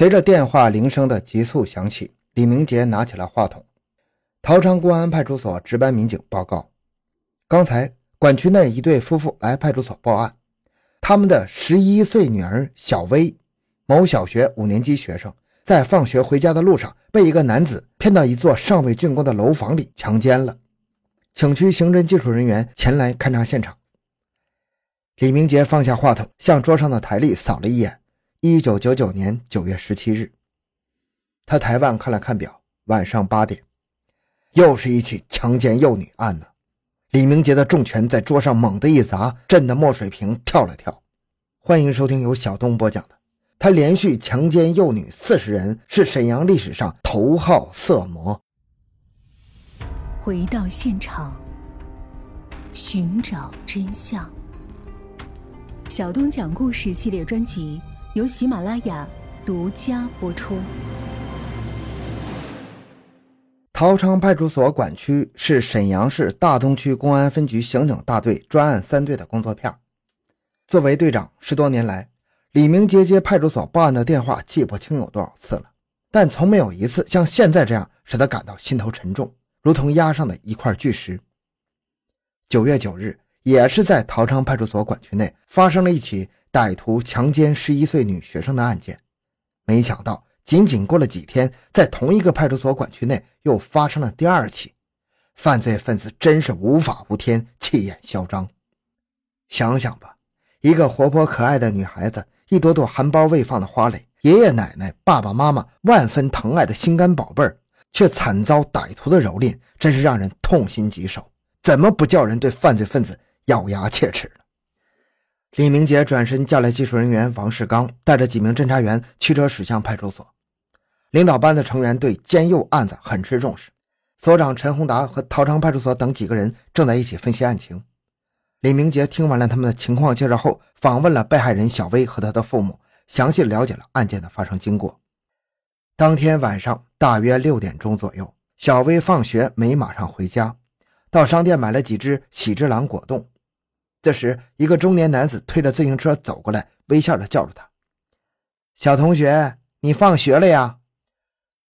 随着电话铃声的急速响起，李明杰拿起了话筒。桃昌公安派出所值班民警报告：刚才管区内一对夫妇来派出所报案，他们的十一岁女儿小薇，某小学五年级学生，在放学回家的路上被一个男子骗到一座尚未竣工的楼房里强奸了，请区刑侦技术人员前来勘察现场。李明杰放下话筒，向桌上的台历扫了一眼。一九九九年九月十七日，他抬腕看了看表，晚上八点，又是一起强奸幼女案呢。李明杰的重拳在桌上猛地一砸，震得墨水瓶跳了跳。欢迎收听由小东播讲的《他连续强奸幼女四十人，是沈阳历史上头号色魔》。回到现场，寻找真相。小东讲故事系列专辑。由喜马拉雅独家播出。陶昌派出所管区是沈阳市大东区公安分局刑警大队专案三队的工作片。作为队长十多年来，李明杰接派出所报案的电话记不清有多少次了，但从没有一次像现在这样使他感到心头沉重，如同压上的一块巨石。九月九日，也是在陶昌派出所管区内发生了一起。歹徒强奸十一岁女学生的案件，没想到仅仅过了几天，在同一个派出所管区内又发生了第二起。犯罪分子真是无法无天，气焰嚣张。想想吧，一个活泼可爱的女孩子，一朵朵含苞未放的花蕾，爷爷奶奶、爸爸妈妈万分疼爱的心肝宝贝儿，却惨遭歹徒的蹂躏，真是让人痛心疾首。怎么不叫人对犯罪分子咬牙切齿？李明杰转身叫来技术人员王世刚，带着几名侦查员驱车驶向派出所。领导班的成员对奸幼案子很是重视，所长陈宏达和陶昌派出所等几个人正在一起分析案情。李明杰听完了他们的情况介绍后，访问了被害人小薇和她的父母，详细了解了案件的发生经过。当天晚上大约六点钟左右，小薇放学没马上回家，到商店买了几只喜之郎果冻。这时，一个中年男子推着自行车走过来，微笑着叫住他：“小同学，你放学了呀？”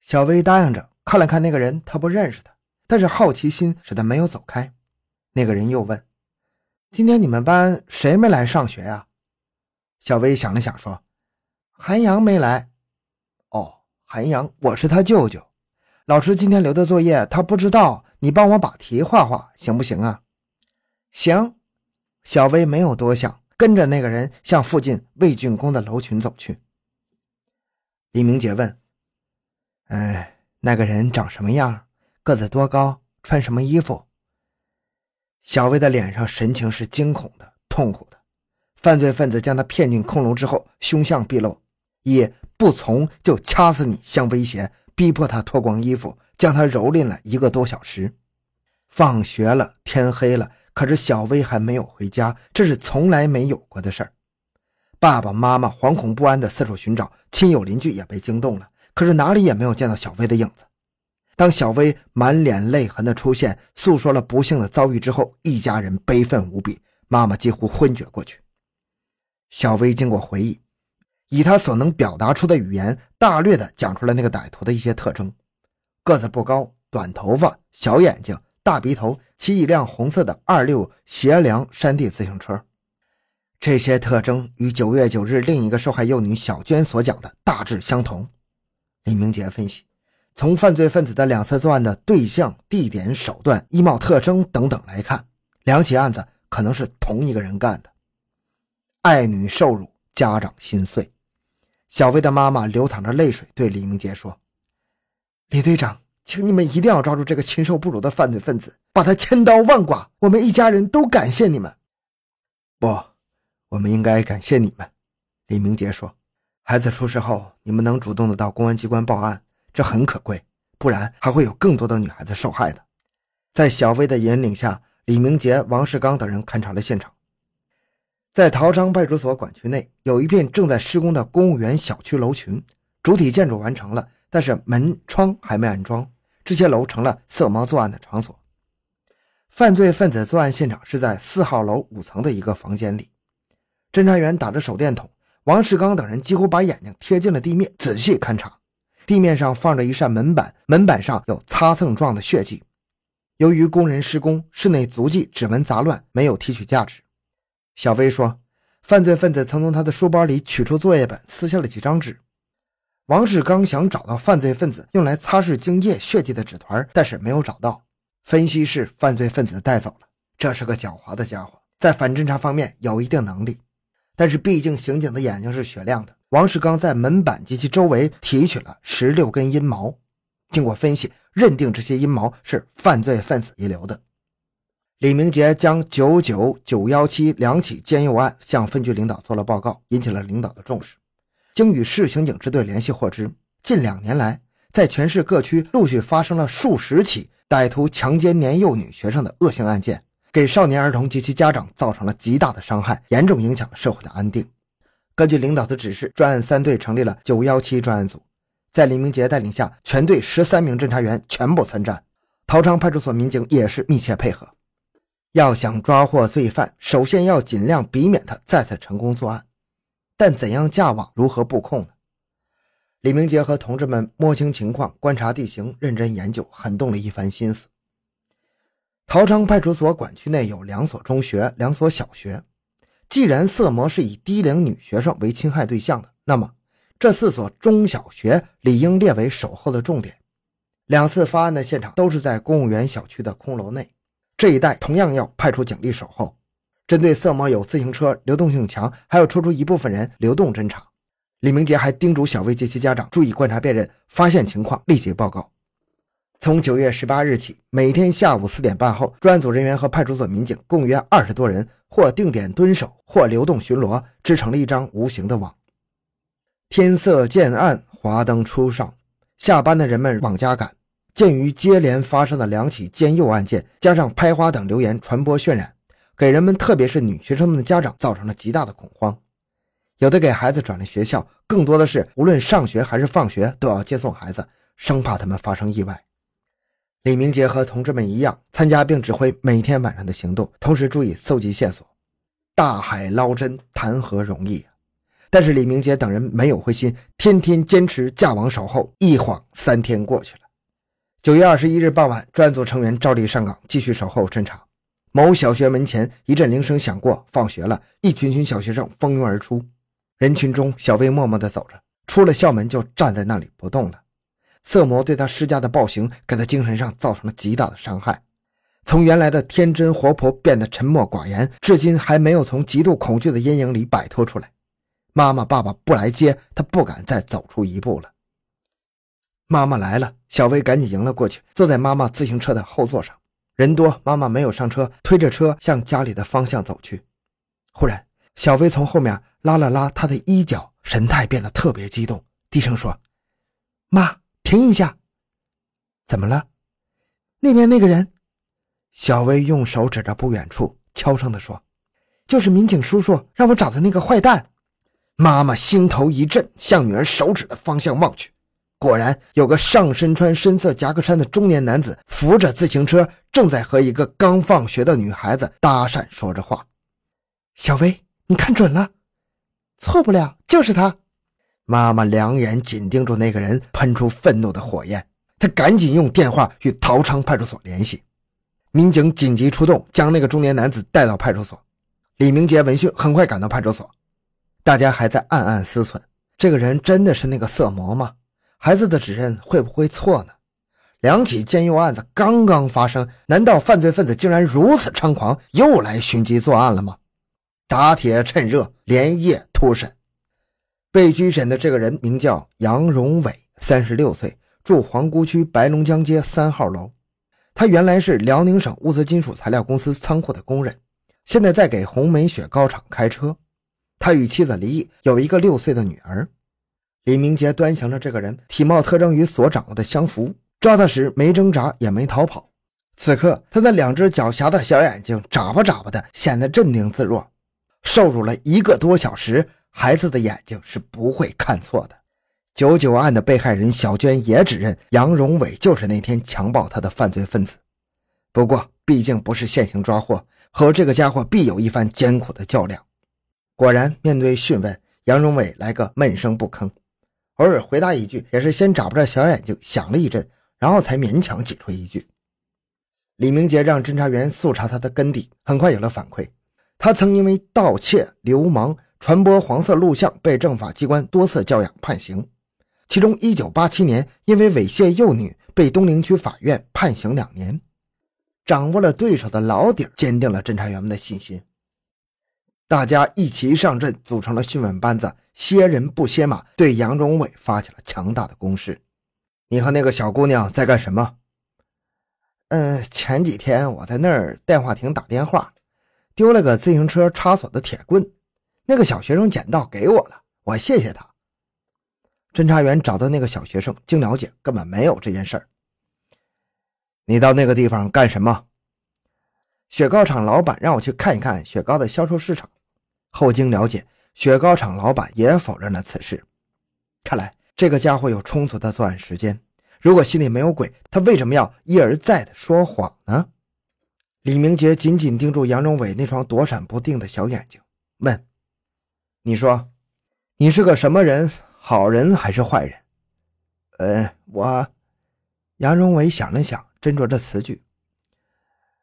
小薇答应着，看了看那个人，他不认识他，但是好奇心使他没有走开。那个人又问：“今天你们班谁没来上学呀？”小薇想了想说：“韩阳没来。”“哦，韩阳，我是他舅舅。老师今天留的作业他不知道，你帮我把题画画，行不行啊？”“行。”小薇没有多想，跟着那个人向附近未竣工的楼群走去。李明杰问：“哎，那个人长什么样？个子多高？穿什么衣服？”小薇的脸上神情是惊恐的、痛苦的。犯罪分子将他骗进空楼之后，凶相毕露，以不从就掐死你相威胁，逼迫他脱光衣服，将他蹂躏了一个多小时。放学了，天黑了。可是小薇还没有回家，这是从来没有过的事儿。爸爸妈妈惶恐不安地四处寻找，亲友邻居也被惊动了。可是哪里也没有见到小薇的影子。当小薇满脸泪痕的出现，诉说了不幸的遭遇之后，一家人悲愤无比，妈妈几乎昏厥过去。小薇经过回忆，以她所能表达出的语言，大略地讲出了那个歹徒的一些特征：个子不高，短头发，小眼睛。大鼻头，骑一辆红色的二六斜梁山地自行车，这些特征与九月九日另一个受害幼女小娟所讲的大致相同。李明杰分析，从犯罪分子的两次作案的对象、地点、手段、衣帽特征等等来看，两起案子可能是同一个人干的。爱女受辱，家长心碎。小薇的妈妈流淌着泪水对李明杰说：“李队长。”请你们一定要抓住这个禽兽不如的犯罪分子，把他千刀万剐。我们一家人都感谢你们。不，我们应该感谢你们。李明杰说：“孩子出事后，你们能主动的到公安机关报案，这很可贵，不然还会有更多的女孩子受害的。”在小薇的引领下，李明杰、王世刚等人勘察了现场。在陶昌派出所管区内，有一片正在施工的公务员小区楼群，主体建筑完成了。但是门窗还没安装，这些楼成了色魔作案的场所。犯罪分子作案现场是在四号楼五层的一个房间里，侦查员打着手电筒王世刚等人几乎把眼睛贴近了地面，仔细勘察。地面上放着一扇门板，门板上有擦蹭状的血迹。由于工人施工，室内足迹、指纹杂乱，没有提取价值。小薇说，犯罪分子曾从他的书包里取出作业本，撕下了几张纸。王世刚想找到犯罪分子用来擦拭精液血迹的纸团，但是没有找到。分析是犯罪分子带走了。这是个狡猾的家伙，在反侦查方面有一定能力。但是毕竟刑警的眼睛是雪亮的。王世刚在门板及其周围提取了十六根阴毛，经过分析，认定这些阴毛是犯罪分子遗留的。李明杰将九九九幺七两起奸诱案向分局领导做了报告，引起了领导的重视。经与市刑警支队联系获知，近两年来，在全市各区陆续发生了数十起歹徒强奸年幼女学生的恶性案件，给少年儿童及其家长造成了极大的伤害，严重影响了社会的安定。根据领导的指示，专案三队成立了九幺七专案组，在李明杰带领下，全队十三名侦查员全部参战，陶昌派出所民警也是密切配合。要想抓获罪犯，首先要尽量避免他再次成功作案。但怎样架网，如何布控呢？李明杰和同志们摸清情况，观察地形，认真研究，很动了一番心思。桃昌派出所管区内有两所中学，两所小学。既然色魔是以低龄女学生为侵害对象的，那么这四所中小学理应列为守候的重点。两次发案的现场都是在公务员小区的空楼内，这一带同样要派出警力守候。针对色魔有自行车，流动性强，还要抽出一部分人流动侦查。李明杰还叮嘱小薇及其家长注意观察辨认，发现情况立即报告。从九月十八日起，每天下午四点半后，专案组人员和派出所民警共约二十多人，或定点蹲守，或流动巡逻，织成了一张无形的网。天色渐暗，华灯初上，下班的人们往家赶。鉴于接连发生的两起奸诱案件，加上拍花等流言传播渲染，给人们，特别是女学生们的家长造成了极大的恐慌。有的给孩子转了学校，更多的是无论上学还是放学都要接送孩子，生怕他们发生意外。李明杰和同志们一样，参加并指挥每天晚上的行动，同时注意搜集线索。大海捞针，谈何容易！但是李明杰等人没有灰心，天天坚持架网守候。一晃三天过去了。九月二十一日傍晚，专案组成员照例上岗，继续守候侦查。某小学门前一阵铃声响过，放学了，一群群小学生蜂拥而出。人群中，小薇默默地走着，出了校门就站在那里不动了。色魔对他施加的暴行，给他精神上造成了极大的伤害。从原来的天真活泼变得沉默寡言，至今还没有从极度恐惧的阴影里摆脱出来。妈妈、爸爸不来接他，不敢再走出一步了。妈妈来了，小薇赶紧迎了过去，坐在妈妈自行车的后座上。人多，妈妈没有上车，推着车向家里的方向走去。忽然，小薇从后面拉了拉她的衣角，神态变得特别激动，低声说：“妈。”停一下，怎么了？那边那个人，小薇用手指着不远处，悄声地说：“就是民警叔叔让我找的那个坏蛋。”妈妈心头一震，向女儿手指的方向望去，果然有个上身穿深色夹克衫的中年男子扶着自行车，正在和一个刚放学的女孩子搭讪说着话。小薇，你看准了，错不了，就是他。妈妈两眼紧盯住那个人，喷出愤怒的火焰。她赶紧用电话与陶昌派出所联系，民警紧急出动，将那个中年男子带到派出所。李明杰闻讯，很快赶到派出所。大家还在暗暗思忖：这个人真的是那个色魔吗？孩子的指认会不会错呢？两起奸诱案子刚刚发生，难道犯罪分子竟然如此猖狂，又来寻机作案了吗？打铁趁热，连夜突审。被拘审的这个人名叫杨荣伟，三十六岁，住皇姑区白龙江街三号楼。他原来是辽宁省物资金属材料公司仓库的工人，现在在给红梅雪糕厂开车。他与妻子离异，有一个六岁的女儿。李明杰端详着这个人，体貌特征与所掌握的相符，抓他时没挣扎也没逃跑。此刻，他那两只狡黠的小眼睛眨巴眨巴的，显得镇定自若。受辱了一个多小时。孩子的眼睛是不会看错的。九九案的被害人小娟也指认杨荣伟就是那天强暴她的犯罪分子。不过，毕竟不是现行抓获，和这个家伙必有一番艰苦的较量。果然，面对讯问，杨荣伟来个闷声不吭，偶尔回答一句，也是先眨巴着小眼睛想了一阵，然后才勉强挤出一句。李明杰让侦查员速查他的根底，很快有了反馈。他曾因为盗窃、流氓、传播黄色录像被政法机关多次教养判刑，其中1987年因为猥亵幼女被东陵区法院判刑两年。掌握了对手的老底，坚定了侦查员们的信心。大家一齐上阵，组成了讯问班子，歇人不歇马，对杨荣伟发起了强大的攻势。你和那个小姑娘在干什么？嗯，前几天我在那儿电话亭打电话，丢了个自行车插锁的铁棍，那个小学生捡到给我了，我谢谢他。侦查员找到那个小学生，经了解，根本没有这件事儿。你到那个地方干什么？雪糕厂老板让我去看一看雪糕的销售市场。后经了解，雪糕厂老板也否认了此事。看来这个家伙有充足的作案时间。如果心里没有鬼，他为什么要一而再的说谎呢？李明杰紧紧盯住杨荣伟那双躲闪不定的小眼睛，问：“你说，你是个什么人？好人还是坏人？”呃，我……杨荣伟想了想，斟酌着词句：“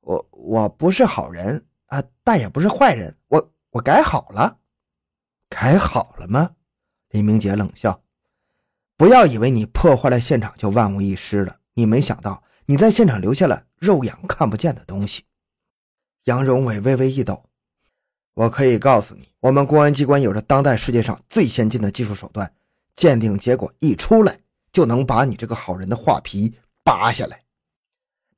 我我不是好人啊，但也不是坏人。我……”我改好了，改好了吗？李明杰冷笑：“不要以为你破坏了现场就万无一失了，你没想到你在现场留下了肉眼看不见的东西。”杨荣伟微微一抖：“我可以告诉你，我们公安机关有着当代世界上最先进的技术手段，鉴定结果一出来就能把你这个好人的画皮扒下来。”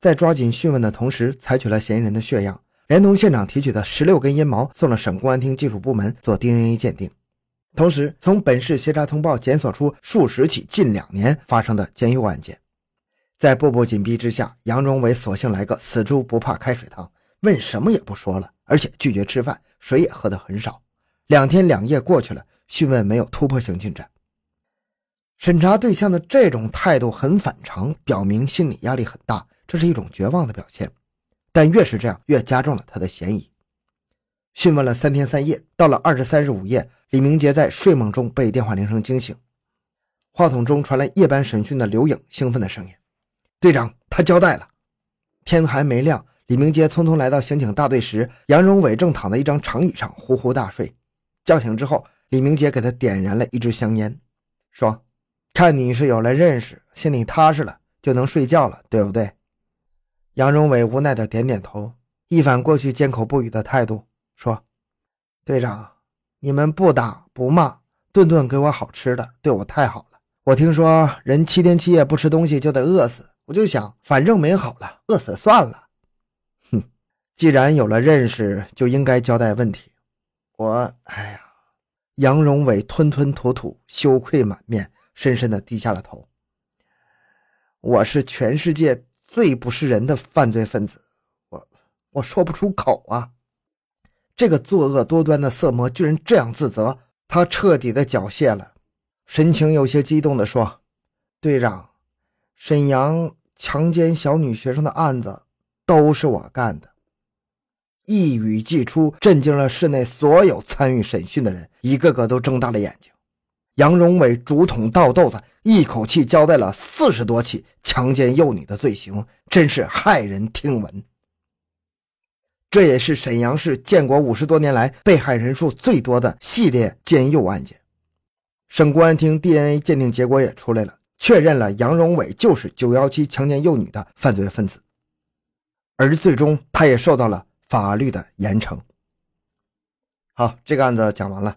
在抓紧讯问的同时，采取了嫌疑人的血样。连同现场提取的十六根阴毛送了省公安厅技术部门做 DNA 鉴定，同时从本市协查通报检索出数十起近两年发生的奸幼案件。在步步紧逼之下，杨荣伟索性来个死猪不怕开水烫，问什么也不说了，而且拒绝吃饭，水也喝得很少。两天两夜过去了，讯问没有突破性进展。审查对象的这种态度很反常，表明心理压力很大，这是一种绝望的表现。但越是这样，越加重了他的嫌疑。讯问了三天三夜，到了二十三日午夜，李明杰在睡梦中被电话铃声惊醒，话筒中传来夜班审讯的刘颖兴奋的声音：“队长，他交代了。”天还没亮，李明杰匆匆来到刑警大队时，杨荣伟正躺在一张长椅上呼呼大睡。叫醒之后，李明杰给他点燃了一支香烟，说：“看你是有了认识，心里踏实了，就能睡觉了，对不对？”杨荣伟无奈的点点头，一反过去缄口不语的态度，说：“队长，你们不打不骂，顿顿给我好吃的，对我太好了。我听说人七天七夜不吃东西就得饿死，我就想，反正没好了，饿死算了。哼，既然有了认识，就应该交代问题。我……哎呀！”杨荣伟吞吞吐吐，羞愧满面，深深的低下了头。我是全世界。最不是人的犯罪分子，我我说不出口啊！这个作恶多端的色魔居然这样自责，他彻底的缴械了，神情有些激动的说：“队长，沈阳强奸小女学生的案子都是我干的。”一语既出，震惊了室内所有参与审讯的人，一个个都睁大了眼睛。杨荣伟竹筒倒豆子，一口气交代了四十多起强奸幼女的罪行，真是骇人听闻。这也是沈阳市建国五十多年来被害人数最多的系列奸幼案件。省公安厅 DNA 鉴定结果也出来了，确认了杨荣伟就是九幺七强奸幼女的犯罪分子，而最终他也受到了法律的严惩。好，这个案子讲完了。